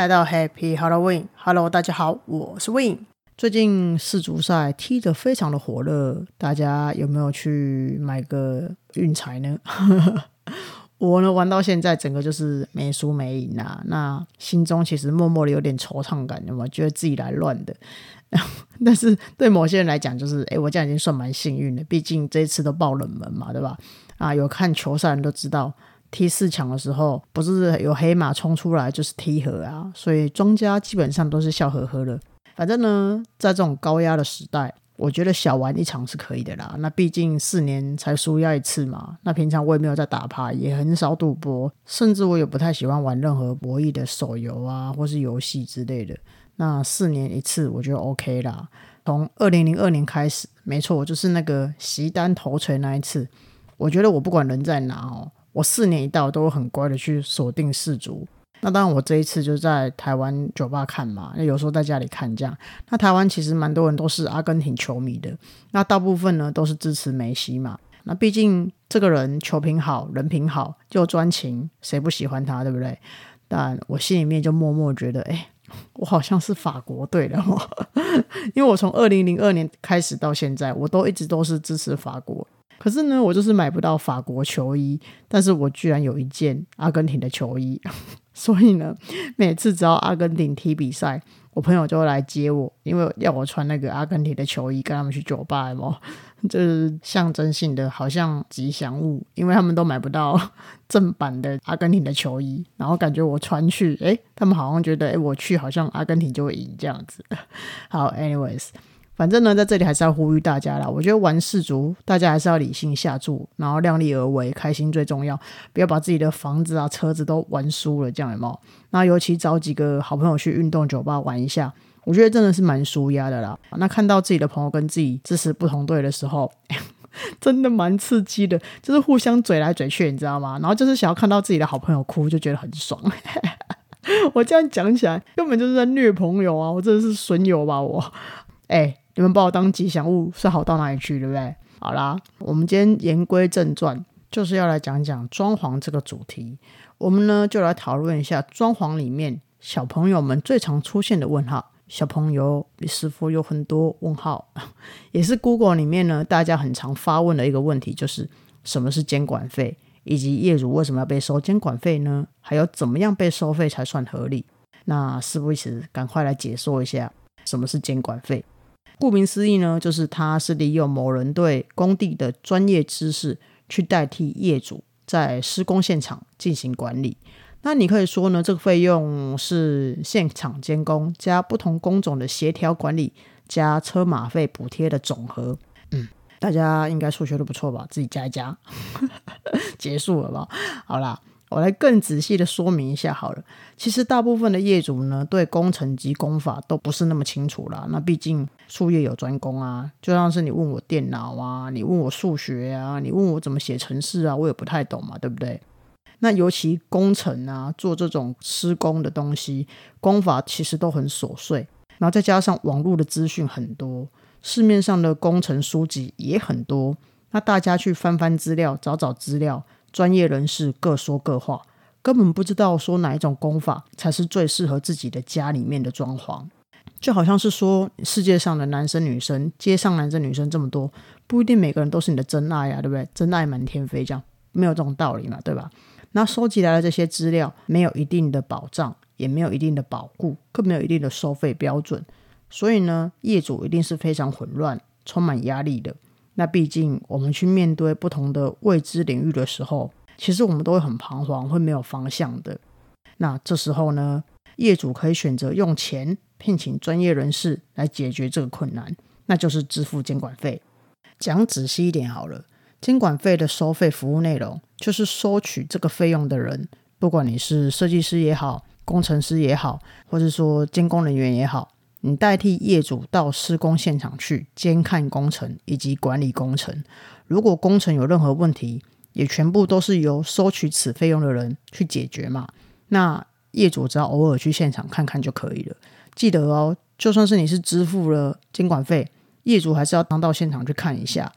来到 Happy Halloween，Hello，大家好，我是 Win。最近世足赛踢得非常的火热，大家有没有去买个运彩呢？我呢玩到现在，整个就是没输没赢啊。那心中其实默默的有点惆怅感，有没有觉得自己来乱的？但是对某些人来讲，就是哎，我这样已经算蛮幸运的，毕竟这一次都爆冷门嘛，对吧？啊，有看球赛人都知道，踢四强的时候，不是有黑马冲出来就是踢和啊，所以庄家基本上都是笑呵呵的。反正呢，在这种高压的时代，我觉得小玩一场是可以的啦。那毕竟四年才输压一次嘛。那平常我也没有在打牌，也很少赌博，甚至我也不太喜欢玩任何博弈的手游啊，或是游戏之类的。那四年一次，我觉得 OK 啦。从二零零二年开始，没错，就是那个席丹头锤那一次。我觉得我不管人在哪哦，我四年一到都很乖的去锁定四足。那当然，我这一次就在台湾酒吧看嘛，那有时候在家里看这样。那台湾其实蛮多人都是阿根廷球迷的，那大部分呢都是支持梅西嘛。那毕竟这个人球品好，人品好，又专情，谁不喜欢他，对不对？但我心里面就默默觉得，哎。我好像是法国队的哦，因为我从二零零二年开始到现在，我都一直都是支持法国。可是呢，我就是买不到法国球衣，但是我居然有一件阿根廷的球衣，所以呢，每次只要阿根廷踢比赛。我朋友就会来接我，因为要我穿那个阿根廷的球衣跟他们去酒吧嘛，就是象征性的，好像吉祥物，因为他们都买不到正版的阿根廷的球衣，然后感觉我穿去，哎，他们好像觉得，哎，我去好像阿根廷就会赢这样子。好，anyways。反正呢，在这里还是要呼吁大家啦。我觉得玩世足，大家还是要理性下注，然后量力而为，开心最重要。不要把自己的房子啊、车子都玩输了，这样有有？那尤其找几个好朋友去运动酒吧玩一下，我觉得真的是蛮舒压的啦。那看到自己的朋友跟自己支持不同队的时候，真的蛮刺激的，就是互相嘴来嘴去，你知道吗？然后就是想要看到自己的好朋友哭，就觉得很爽。我这样讲起来，根本就是在虐朋友啊！我真的是损友吧？我，哎。你们把我当吉祥物是好到哪里去，对不对？好啦，我们今天言归正传，就是要来讲讲装潢这个主题。我们呢就来讨论一下装潢里面小朋友们最常出现的问号。小朋友，你是否有很多问号？也是 Google 里面呢大家很常发问的一个问题，就是什么是监管费，以及业主为什么要被收监管费呢？还有怎么样被收费才算合理？那事不宜迟赶快来解说一下什么是监管费？顾名思义呢，就是他是利用某人对工地的专业知识去代替业主在施工现场进行管理。那你可以说呢，这个费用是现场监工加不同工种的协调管理加车马费补贴的总和。嗯，大家应该数学都不错吧？自己加一加，结束了吧？好啦。我来更仔细的说明一下好了。其实大部分的业主呢，对工程及工法都不是那么清楚啦。那毕竟术业有专攻啊，就像是你问我电脑啊，你问我数学啊，你问我怎么写程式啊，我也不太懂嘛，对不对？那尤其工程啊，做这种施工的东西，工法其实都很琐碎。然后再加上网络的资讯很多，市面上的工程书籍也很多，那大家去翻翻资料，找找资料。专业人士各说各话，根本不知道说哪一种功法才是最适合自己的家里面的装潢。就好像是说，世界上的男生女生，街上男生女生这么多，不一定每个人都是你的真爱呀，对不对？真爱满天飞，这样没有这种道理嘛，对吧？那收集来的这些资料，没有一定的保障，也没有一定的保护，更没有一定的收费标准，所以呢，业主一定是非常混乱、充满压力的。那毕竟，我们去面对不同的未知领域的时候，其实我们都会很彷徨，会没有方向的。那这时候呢，业主可以选择用钱聘请专业人士来解决这个困难，那就是支付监管费。讲仔细一点好了，监管费的收费服务内容，就是收取这个费用的人，不管你是设计师也好，工程师也好，或者说监工人员也好。你代替业主到施工现场去监看工程以及管理工程，如果工程有任何问题，也全部都是由收取此费用的人去解决嘛？那业主只要偶尔去现场看看就可以了。记得哦，就算是你是支付了监管费，业主还是要当到现场去看一下。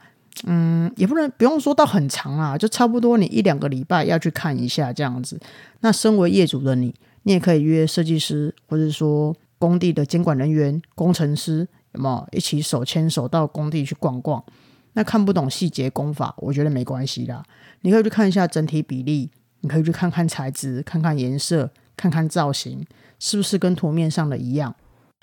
嗯，也不能不用说到很长啊，就差不多你一两个礼拜要去看一下这样子。那身为业主的你。你也可以约设计师，或者说工地的监管人员、工程师，有没有一起手牵手到工地去逛逛？那看不懂细节工法，我觉得没关系啦。你可以去看一下整体比例，你可以去看看材质、看看颜色、看看造型，是不是跟图面上的一样？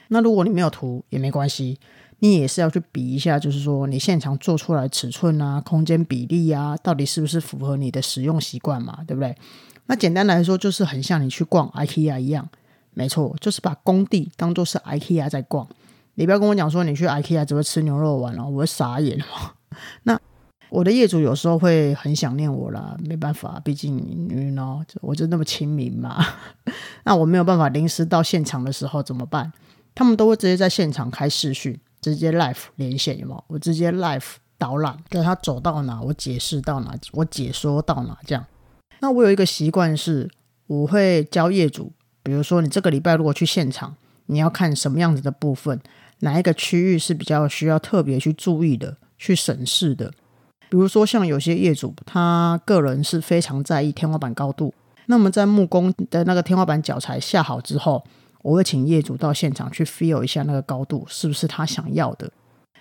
那如果你没有图也没关系，你也是要去比一下，就是说你现场做出来尺寸啊、空间比例啊，到底是不是符合你的使用习惯嘛？对不对？那简单来说，就是很像你去逛 IKEA 一样，没错，就是把工地当做是 IKEA 在逛。你不要跟我讲说你去 IKEA 只会吃牛肉丸哦，我会傻眼哦。那我的业主有时候会很想念我啦，没办法，毕竟你 know 我就那么亲民嘛。那我没有办法临时到现场的时候怎么办？他们都会直接在现场开视讯，直接 live 连线，有有？我直接 live 导览，带他走到哪，我解释到哪，我解说到哪，这样。那我有一个习惯是，我会教业主，比如说你这个礼拜如果去现场，你要看什么样子的部分，哪一个区域是比较需要特别去注意的，去审视的。比如说像有些业主，他个人是非常在意天花板高度，那么在木工的那个天花板脚材下好之后。我会请业主到现场去 feel 一下那个高度是不是他想要的。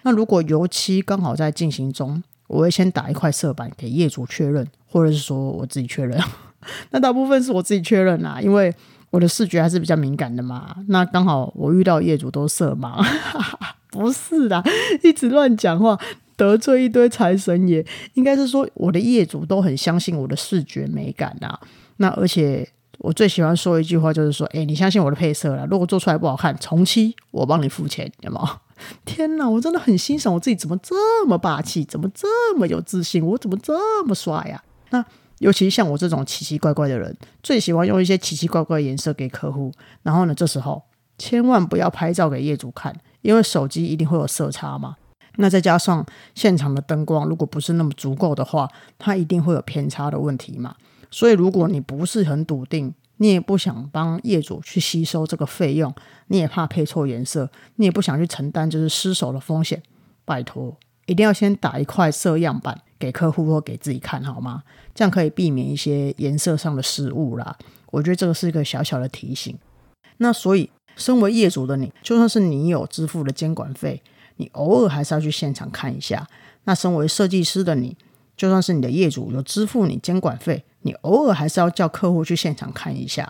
那如果油漆刚好在进行中，我会先打一块色板给业主确认，或者是说我自己确认。那大部分是我自己确认啦，因为我的视觉还是比较敏感的嘛。那刚好我遇到业主都色盲，不是的，一直乱讲话得罪一堆财神爷。应该是说我的业主都很相信我的视觉美感啊。那而且。我最喜欢说一句话，就是说，哎，你相信我的配色了。如果做出来不好看，重漆，我帮你付钱，有吗？天哪，我真的很欣赏我自己，怎么这么霸气，怎么这么有自信，我怎么这么帅呀？那尤其像我这种奇奇怪怪的人，最喜欢用一些奇奇怪怪的颜色给客户。然后呢，这时候千万不要拍照给业主看，因为手机一定会有色差嘛。那再加上现场的灯光，如果不是那么足够的话，它一定会有偏差的问题嘛。所以，如果你不是很笃定，你也不想帮业主去吸收这个费用，你也怕配错颜色，你也不想去承担就是失手的风险，拜托，一定要先打一块色样板给客户或给自己看好吗？这样可以避免一些颜色上的失误啦。我觉得这个是一个小小的提醒。那所以，身为业主的你，就算是你有支付的监管费，你偶尔还是要去现场看一下。那身为设计师的你，就算是你的业主有支付你监管费，你偶尔还是要叫客户去现场看一下。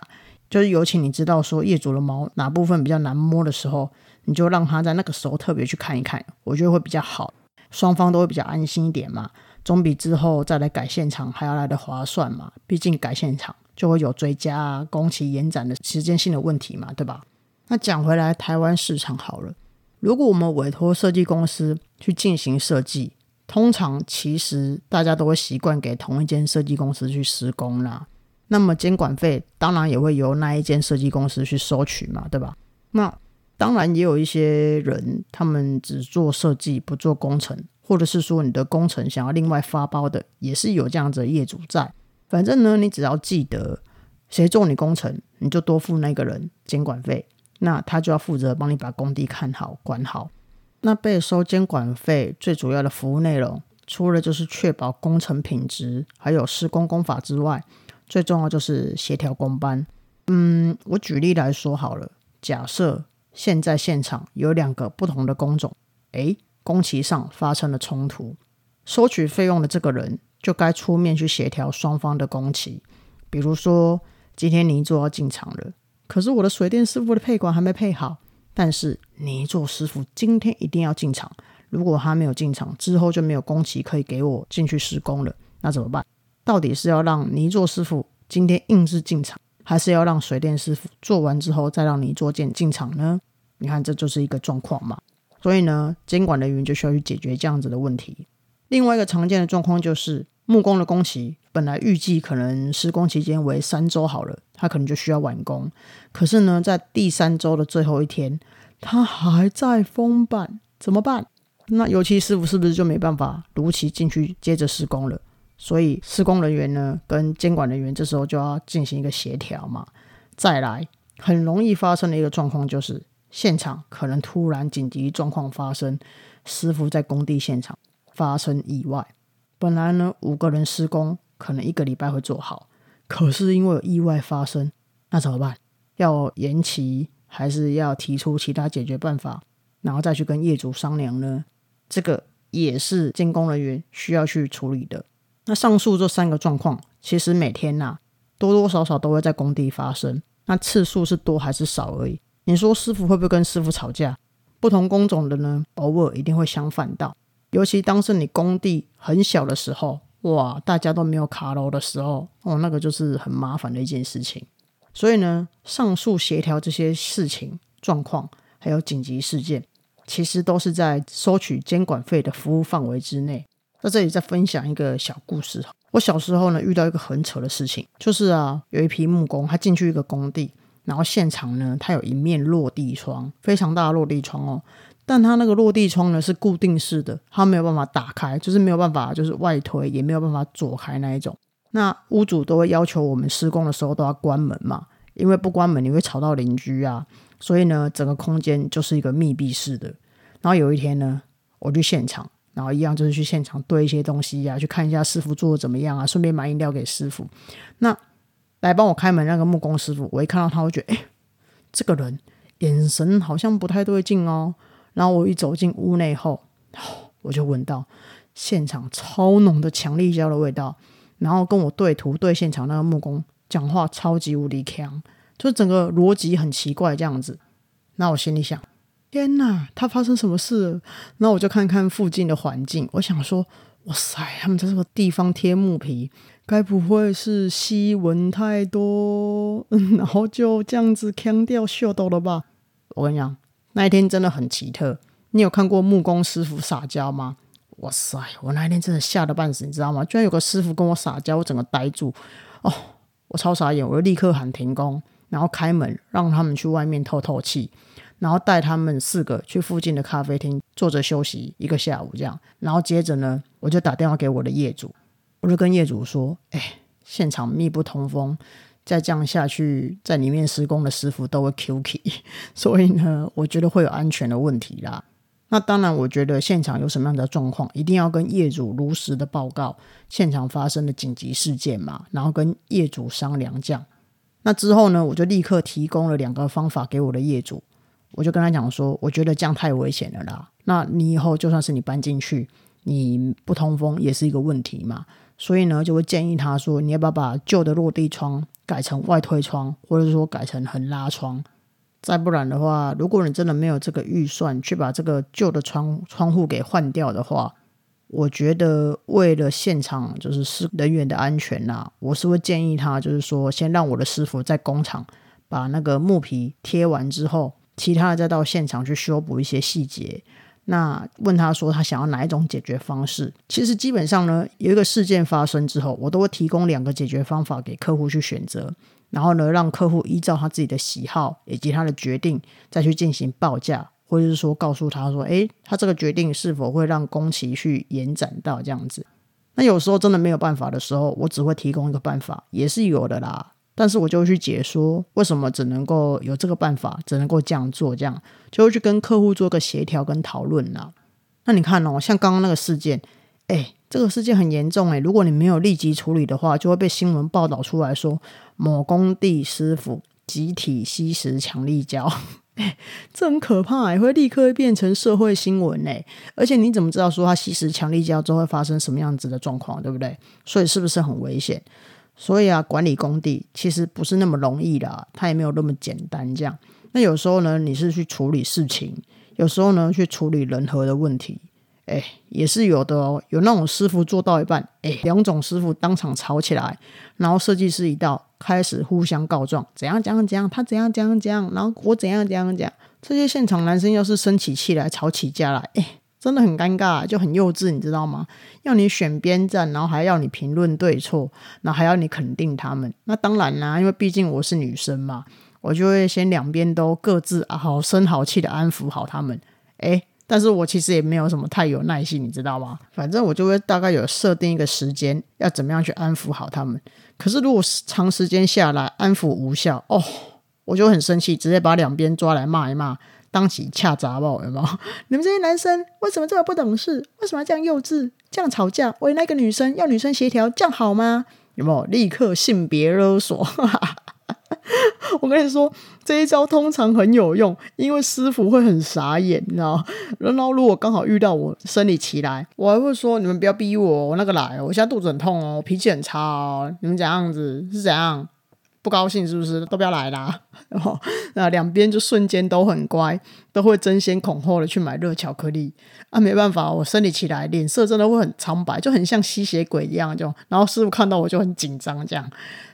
就是尤其你知道说业主的毛哪部分比较难摸的时候，你就让他在那个时候特别去看一看，我觉得会比较好，双方都会比较安心一点嘛，总比之后再来改现场还要来的划算嘛。毕竟改现场就会有追加工期延展的时间性的问题嘛，对吧？那讲回来，台湾市场好了，如果我们委托设计公司去进行设计。通常其实大家都会习惯给同一间设计公司去施工啦，那么监管费当然也会由那一间设计公司去收取嘛，对吧？那当然也有一些人，他们只做设计不做工程，或者是说你的工程想要另外发包的，也是有这样子的业主在。反正呢，你只要记得谁做你工程，你就多付那个人监管费，那他就要负责帮你把工地看好管好。那被收监管费最主要的服务内容，除了就是确保工程品质，还有施工工法之外，最重要就是协调工班。嗯，我举例来说好了，假设现在现场有两个不同的工种，诶，工期上发生了冲突，收取费用的这个人就该出面去协调双方的工期。比如说，今天泥做要进场了，可是我的水电师傅的配管还没配好。但是泥做师傅今天一定要进场，如果他没有进场，之后就没有工期可以给我进去施工了，那怎么办？到底是要让泥做师傅今天硬是进场，还是要让水电师傅做完之后再让泥做件进场呢？你看，这就是一个状况嘛。所以呢，监管人员就需要去解决这样子的问题。另外一个常见的状况就是，木工的工期本来预计可能施工期间为三周好了。他可能就需要完工，可是呢，在第三周的最后一天，他还在封板，怎么办？那油漆师傅是不是就没办法如期进去接着施工了？所以施工人员呢，跟监管人员这时候就要进行一个协调嘛。再来，很容易发生的一个状况就是，现场可能突然紧急状况发生，师傅在工地现场发生意外，本来呢五个人施工，可能一个礼拜会做好。可是因为有意外发生，那怎么办？要延期，还是要提出其他解决办法，然后再去跟业主商量呢？这个也是监工人员需要去处理的。那上述这三个状况，其实每天呐多多少少都会在工地发生，那次数是多还是少而已。你说师傅会不会跟师傅吵架？不同工种的呢，偶尔一定会相反到。尤其当是你工地很小的时候，哇，大家都没有卡楼的时候，哦，那个就是很麻烦的一件事情。所以呢，上述协调这些事情状况，还有紧急事件，其实都是在收取监管费的服务范围之内。在这里再分享一个小故事。我小时候呢，遇到一个很扯的事情，就是啊，有一批木工，他进去一个工地。然后现场呢，它有一面落地窗，非常大的落地窗哦。但它那个落地窗呢是固定式的，它没有办法打开，就是没有办法，就是外推也没有办法左开那一种。那屋主都会要求我们施工的时候都要关门嘛，因为不关门你会吵到邻居啊。所以呢，整个空间就是一个密闭式的。然后有一天呢，我去现场，然后一样就是去现场堆一些东西呀，去看一下师傅做的怎么样啊，顺便买饮料给师傅。那来帮我开门那个木工师傅，我一看到他，我觉得哎，这个人眼神好像不太对劲哦。然后我一走进屋内后，我就闻到现场超浓的强力胶的味道。然后跟我对图对现场那个木工讲话超级无敌强，就整个逻辑很奇怪这样子。那我心里想，天哪，他发生什么事了？那我就看看附近的环境，我想说，哇塞，他们在这个地方贴木皮。该不会是吸蚊太多，然后就这样子腔掉秀逗了吧？我跟你讲，那一天真的很奇特。你有看过木工师傅撒娇吗？哇塞，我那一天真的吓得半死，你知道吗？居然有个师傅跟我撒娇，我整个呆住。哦，我超傻眼，我就立刻喊停工，然后开门让他们去外面透透气，然后带他们四个去附近的咖啡厅坐着休息一个下午，这样。然后接着呢，我就打电话给我的业主。我就跟业主说：“哎，现场密不通风，再这样下去，在里面施工的师傅都会 Q K，所以呢，我觉得会有安全的问题啦。那当然，我觉得现场有什么样的状况，一定要跟业主如实的报告现场发生的紧急事件嘛，然后跟业主商量这样。那之后呢，我就立刻提供了两个方法给我的业主，我就跟他讲说，我觉得这样太危险了啦。那你以后就算是你搬进去，你不通风也是一个问题嘛。”所以呢，就会建议他说：“你要不要把旧的落地窗改成外推窗，或者是说改成横拉窗？再不然的话，如果你真的没有这个预算去把这个旧的窗窗户给换掉的话，我觉得为了现场就是师人员的安全呐，我是会建议他，就是说先让我的师傅在工厂把那个木皮贴完之后，其他的再到现场去修补一些细节。”那问他说他想要哪一种解决方式？其实基本上呢，有一个事件发生之后，我都会提供两个解决方法给客户去选择，然后呢，让客户依照他自己的喜好以及他的决定再去进行报价，或者是说告诉他说，诶，他这个决定是否会让工期去延展到这样子？那有时候真的没有办法的时候，我只会提供一个办法，也是有的啦。但是我就去解说为什么只能够有这个办法，只能够这样做，这样就会去跟客户做个协调跟讨论啦。那你看哦，像刚刚那个事件，哎，这个事件很严重哎，如果你没有立即处理的话，就会被新闻报道出来说某工地师傅集体吸食强力胶，哎，这很可怕，会立刻变成社会新闻哎。而且你怎么知道说他吸食强力胶之后会发生什么样子的状况，对不对？所以是不是很危险？所以啊，管理工地其实不是那么容易的，它也没有那么简单。这样，那有时候呢，你是去处理事情，有时候呢，去处理人和的问题，哎，也是有的哦。有那种师傅做到一半，哎，两种师傅当场吵起来，然后设计师一到，开始互相告状，怎样怎样怎样，他怎样怎样怎样，然后我怎样怎样讲。这些现场男生要是生起气来，吵起架来，哎。真的很尴尬，就很幼稚，你知道吗？要你选边站，然后还要你评论对错，然后还要你肯定他们。那当然啦，因为毕竟我是女生嘛，我就会先两边都各自好声好气的安抚好他们。诶，但是我其实也没有什么太有耐心，你知道吗？反正我就会大概有设定一个时间，要怎么样去安抚好他们。可是如果长时间下来安抚无效，哦，我就很生气，直接把两边抓来骂一骂。当起恰杂报，有没有？你们这些男生为什么这么不懂事？为什么要这样幼稚？这样吵架？为那个女生要女生协调，这样好吗？有没有？立刻性别勒索！我跟你说，这一招通常很有用，因为师傅会很傻眼，你知道然后如果刚好遇到我生理期来，我还会说：你们不要逼我，我那个来，我现在肚子很痛哦，脾气很差哦，你们怎样子是怎样？不高兴是不是？都不要来啦！然 后那两边就瞬间都很乖，都会争先恐后的去买热巧克力啊！没办法，我生理起来脸色真的会很苍白，就很像吸血鬼一样，就然后师傅看到我就很紧张，这样。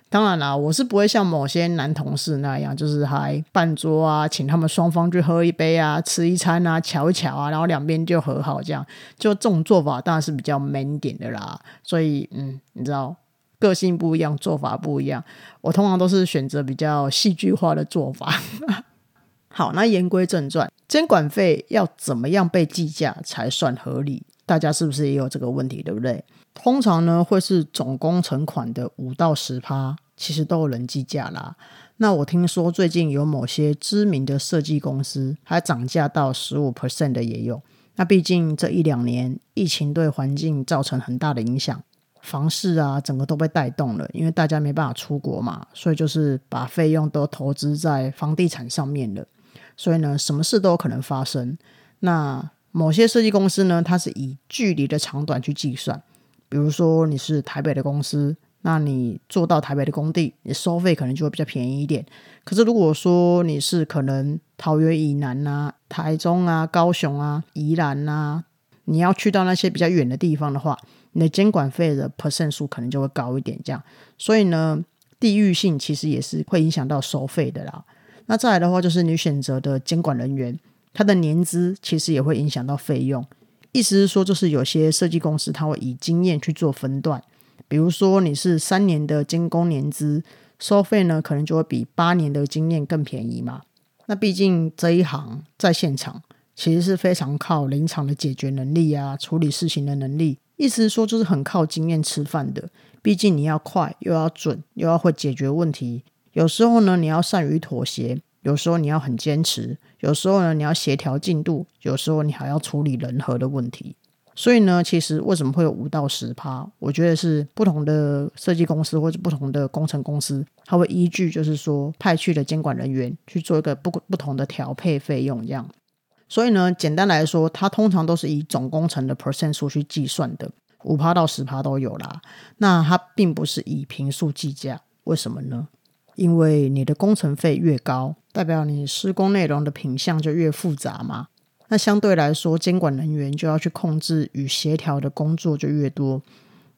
当然啦，我是不会像某些男同事那样，就是还办桌啊，请他们双方去喝一杯啊，吃一餐啊，瞧一瞧啊，然后两边就和好，这样就这种做法当然是比较 man 点的啦。所以，嗯，你知道。个性不一样，做法不一样。我通常都是选择比较戏剧化的做法。好，那言归正传，监管费要怎么样被计价才算合理？大家是不是也有这个问题？对不对？通常呢，会是总工程款的五到十趴，其实都有人计价啦。那我听说最近有某些知名的设计公司还涨价到十五 percent 的也有。那毕竟这一两年疫情对环境造成很大的影响。房市啊，整个都被带动了，因为大家没办法出国嘛，所以就是把费用都投资在房地产上面了。所以呢，什么事都有可能发生。那某些设计公司呢，它是以距离的长短去计算。比如说你是台北的公司，那你做到台北的工地，你收费可能就会比较便宜一点。可是如果说你是可能桃园以南啊、台中啊、高雄啊、宜兰啊，你要去到那些比较远的地方的话，你的监管费的 percent 数可能就会高一点，这样，所以呢，地域性其实也是会影响到收费的啦。那再来的话，就是你选择的监管人员，他的年资其实也会影响到费用。意思是说，就是有些设计公司他会以经验去做分段，比如说你是三年的监工年资，收费呢可能就会比八年的经验更便宜嘛。那毕竟这一行在现场其实是非常靠临场的解决能力啊，处理事情的能力。意思说，就是很靠经验吃饭的。毕竟你要快，又要准，又要会解决问题。有时候呢，你要善于妥协；有时候你要很坚持；有时候呢，你要协调进度；有时候你还要处理人和的问题。所以呢，其实为什么会有五到十趴？我觉得是不同的设计公司或者不同的工程公司，它会依据就是说派去的监管人员去做一个不不同的调配费用这样。所以呢，简单来说，它通常都是以总工程的 percent 数去计算的，五趴到十趴都有啦。那它并不是以平数计价，为什么呢？因为你的工程费越高，代表你施工内容的品相就越复杂嘛。那相对来说，监管人员就要去控制与协调的工作就越多。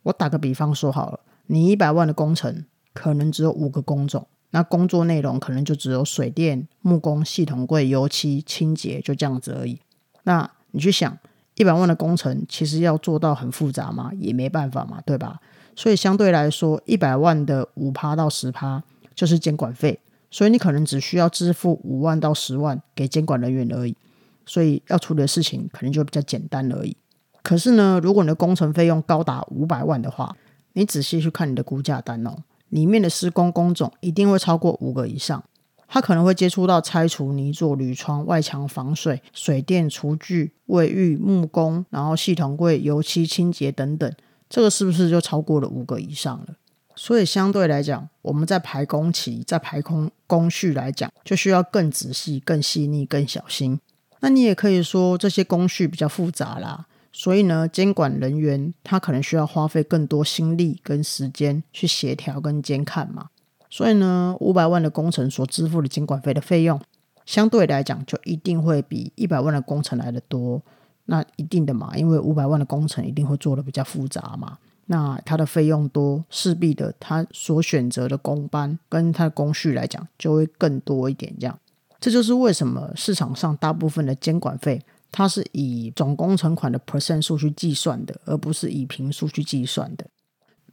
我打个比方说好了，你一百万的工程，可能只有五个工种。那工作内容可能就只有水电、木工、系统柜、油漆、清洁，就这样子而已。那你去想，一百万的工程，其实要做到很复杂吗？也没办法嘛，对吧？所以相对来说，一百万的五趴到十趴就是监管费，所以你可能只需要支付五万到十万给监管人员而已。所以要处理的事情可能就比较简单而已。可是呢，如果你的工程费用高达五百万的话，你仔细去看你的估价单哦。里面的施工工种一定会超过五个以上，它可能会接触到拆除泥作、铝窗、外墙防水、水电、厨具、卫浴、木工，然后系统柜、油漆、清洁等等，这个是不是就超过了五个以上了？所以相对来讲，我们在排工期、在排空工序来讲，就需要更仔细、更细腻、更小心。那你也可以说这些工序比较复杂啦。所以呢，监管人员他可能需要花费更多心力跟时间去协调跟监看嘛。所以呢，五百万的工程所支付的监管费的费用，相对来讲就一定会比一百万的工程来的多。那一定的嘛，因为五百万的工程一定会做的比较复杂嘛。那它的费用多，势必的，它所选择的工班跟它的工序来讲，就会更多一点。这样，这就是为什么市场上大部分的监管费。它是以总工程款的 percent 数去计算的，而不是以平数去计算的。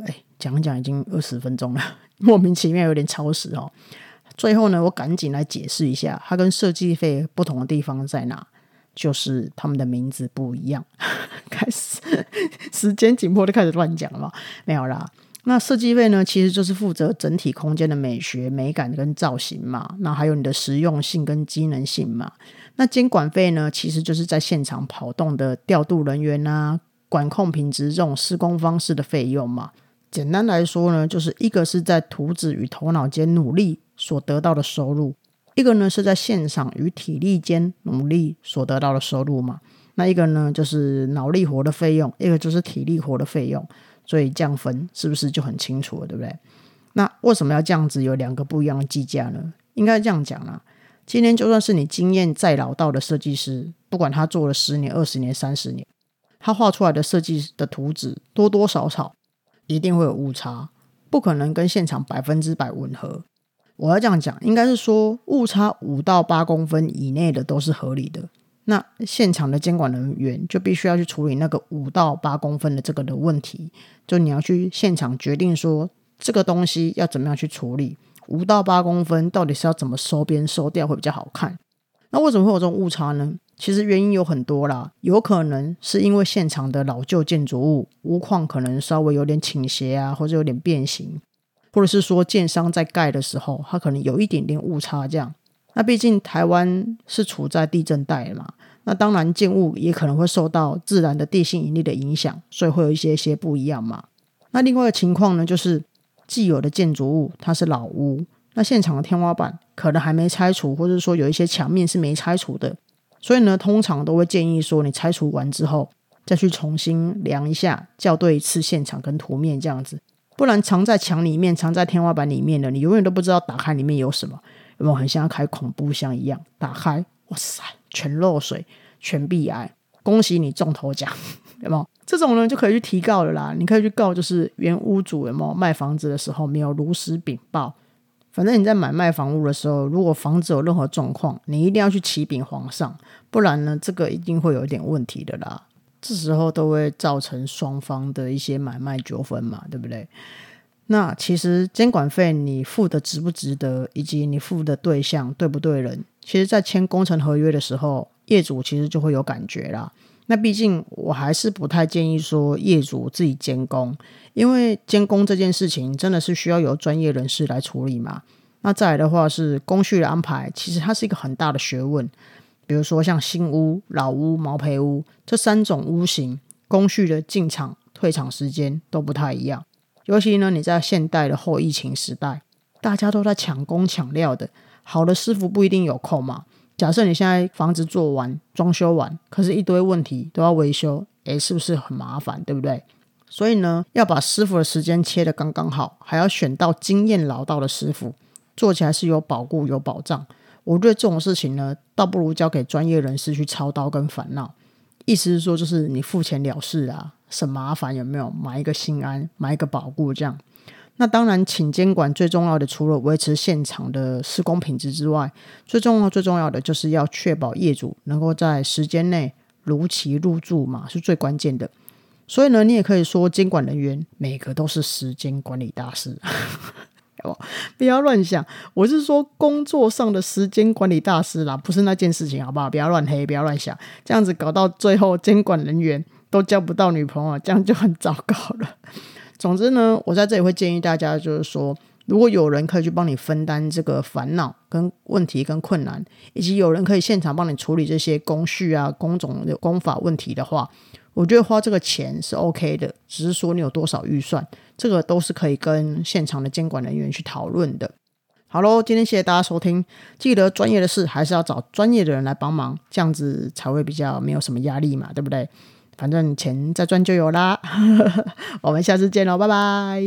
哎，讲讲已经二十分钟了，莫名其妙有点超时哦。最后呢，我赶紧来解释一下，它跟设计费不同的地方在哪，就是他们的名字不一样。开始时间紧迫，就开始乱讲了，没有啦。那设计费呢，其实就是负责整体空间的美学、美感跟造型嘛。那还有你的实用性跟机能性嘛。那监管费呢，其实就是在现场跑动的调度人员啊，管控品质这种施工方式的费用嘛。简单来说呢，就是一个是在图纸与头脑间努力所得到的收入，一个呢是在现场与体力间努力所得到的收入嘛。那一个呢就是脑力活的费用，一个就是体力活的费用，所以降分是不是就很清楚了，对不对？那为什么要这样子有两个不一样的计价呢？应该这样讲啦，今天就算是你经验再老道的设计师，不管他做了十年、二十年、三十年，他画出来的设计的图纸多多少少。一定会有误差，不可能跟现场百分之百吻合。我要这样讲，应该是说误差五到八公分以内的都是合理的。那现场的监管人员就必须要去处理那个五到八公分的这个的问题，就你要去现场决定说这个东西要怎么样去处理，五到八公分到底是要怎么收边收掉会比较好看。那为什么会有这种误差呢？其实原因有很多啦，有可能是因为现场的老旧建筑物屋况可能稍微有点倾斜啊，或者有点变形，或者是说建商在盖的时候，它可能有一点点误差这样。那毕竟台湾是处在地震带嘛，那当然建物也可能会受到自然的地心引力的影响，所以会有一些些不一样嘛。那另外的情况呢，就是既有的建筑物它是老屋，那现场的天花板可能还没拆除，或者说有一些墙面是没拆除的。所以呢，通常都会建议说，你拆除完之后，再去重新量一下，校对一次现场跟图面这样子。不然藏在墙里面、藏在天花板里面的，你永远都不知道打开里面有什么。有没有很像开恐怖箱一样？打开，哇塞，全漏水，全壁癌，恭喜你中头奖，有没有？这种呢就可以去提告了啦。你可以去告，就是原屋主有没有卖房子的时候没有如实禀报。反正你在买卖房屋的时候，如果房子有任何状况，你一定要去启禀皇上，不然呢，这个一定会有一点问题的啦。这时候都会造成双方的一些买卖纠纷嘛，对不对？那其实监管费你付的值不值得，以及你付的对象对不对人，其实在签工程合约的时候，业主其实就会有感觉啦。那毕竟我还是不太建议说业主自己监工，因为监工这件事情真的是需要由专业人士来处理嘛。那再来的话是工序的安排，其实它是一个很大的学问。比如说像新屋、老屋、毛坯屋这三种屋型，工序的进场、退场时间都不太一样。尤其呢，你在现代的后疫情时代，大家都在抢工抢料的，好的师傅不一定有空嘛。假设你现在房子做完、装修完，可是一堆问题都要维修，诶，是不是很麻烦？对不对？所以呢，要把师傅的时间切得刚刚好，还要选到经验老道的师傅，做起来是有保固、有保障。我觉得这种事情呢，倒不如交给专业人士去操刀跟烦恼。意思是说，就是你付钱了事啊，省麻烦有没有？买一个心安，买一个保固这样。那当然，请监管最重要的，除了维持现场的施工品质之外，最重要、最重要的就是要确保业主能够在时间内如期入住嘛，是最关键的。所以呢，你也可以说，监管人员每个都是时间管理大师，不要乱想。我是说工作上的时间管理大师啦，不是那件事情，好不好？不要乱黑，不要乱想，这样子搞到最后，监管人员都交不到女朋友，这样就很糟糕了。总之呢，我在这里会建议大家，就是说，如果有人可以去帮你分担这个烦恼、跟问题、跟困难，以及有人可以现场帮你处理这些工序啊、工种的工法问题的话，我觉得花这个钱是 OK 的。只是说你有多少预算，这个都是可以跟现场的监管人员去讨论的。好喽，今天谢谢大家收听，记得专业的事还是要找专业的人来帮忙，这样子才会比较没有什么压力嘛，对不对？反正钱再赚就有啦，我们下次见喽，拜拜。